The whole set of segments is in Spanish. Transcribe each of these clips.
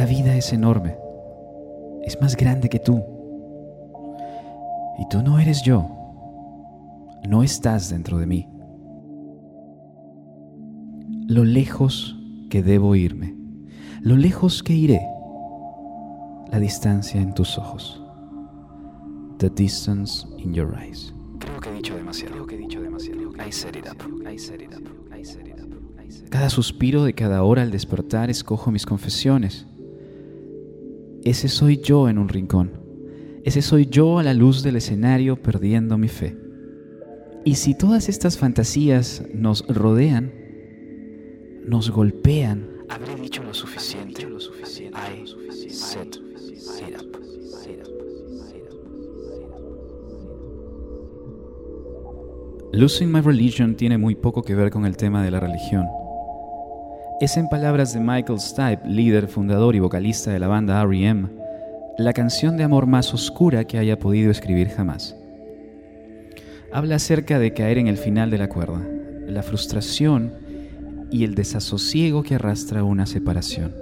La vida es enorme, es más grande que tú. Y tú no eres yo, no estás dentro de mí. Lo lejos que debo irme, lo lejos que iré, la distancia en tus ojos. The distance in your eyes. Creo que he dicho demasiado. Creo que he dicho demasiado. I set it up. I set it up. I set it up. Cada suspiro de cada hora al despertar escojo mis confesiones. Ese soy yo en un rincón. Ese soy yo a la luz del escenario perdiendo mi fe. Y si todas estas fantasías nos rodean, nos golpean, habré dicho lo suficiente. Lo suficiente. Set up. Losing My Religion tiene muy poco que ver con el tema de la religión. Es en palabras de Michael Stipe, líder, fundador y vocalista de la banda R.E.M., la canción de amor más oscura que haya podido escribir jamás. Habla acerca de caer en el final de la cuerda, la frustración y el desasosiego que arrastra una separación.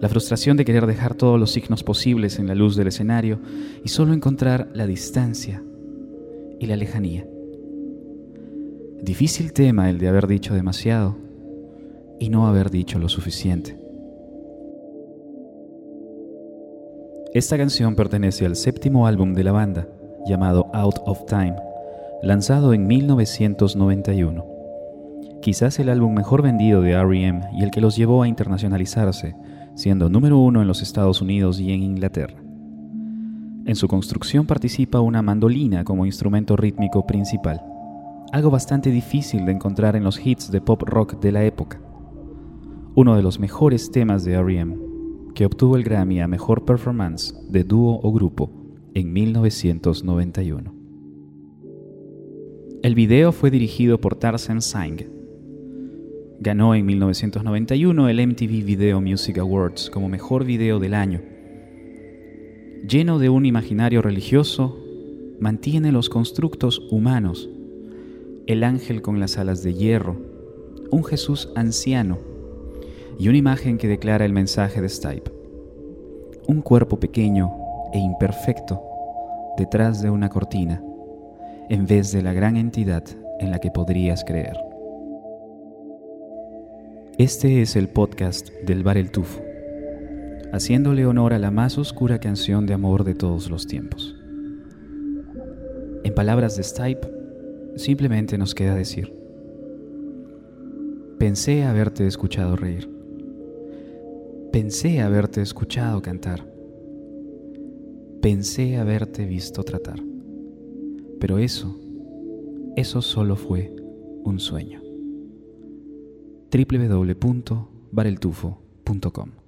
La frustración de querer dejar todos los signos posibles en la luz del escenario y solo encontrar la distancia y la lejanía. Difícil tema el de haber dicho demasiado y no haber dicho lo suficiente. Esta canción pertenece al séptimo álbum de la banda, llamado Out of Time, lanzado en 1991. Quizás el álbum mejor vendido de REM y el que los llevó a internacionalizarse, siendo número uno en los Estados Unidos y en Inglaterra. En su construcción participa una mandolina como instrumento rítmico principal, algo bastante difícil de encontrar en los hits de pop rock de la época. Uno de los mejores temas de R.E.M., que obtuvo el Grammy a Mejor Performance de dúo o grupo en 1991. El video fue dirigido por Tarzan Singh. Ganó en 1991 el MTV Video Music Awards como mejor video del año lleno de un imaginario religioso, mantiene los constructos humanos, el ángel con las alas de hierro, un Jesús anciano y una imagen que declara el mensaje de Stipe. Un cuerpo pequeño e imperfecto detrás de una cortina, en vez de la gran entidad en la que podrías creer. Este es el podcast del Bar El Tufo haciéndole honor a la más oscura canción de amor de todos los tiempos. En palabras de Stipe, simplemente nos queda decir, pensé haberte escuchado reír, pensé haberte escuchado cantar, pensé haberte visto tratar, pero eso, eso solo fue un sueño. www.bareltufo.com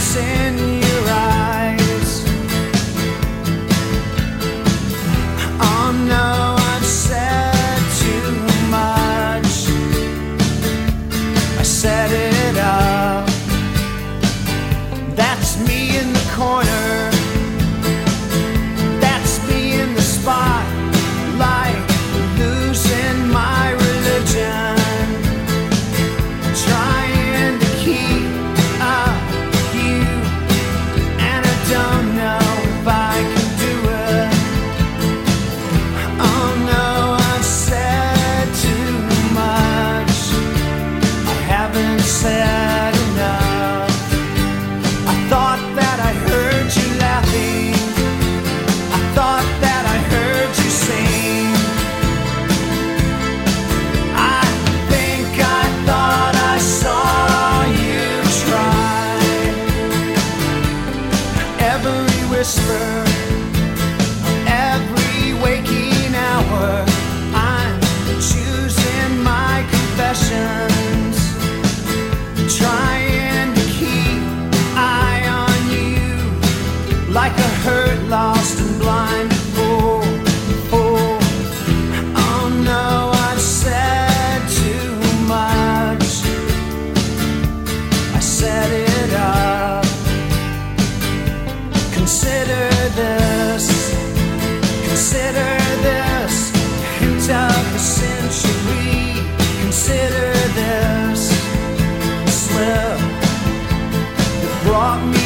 in your eyes. Oh no, I've said too much. I set it up. That's me in the corner. whisper taught me.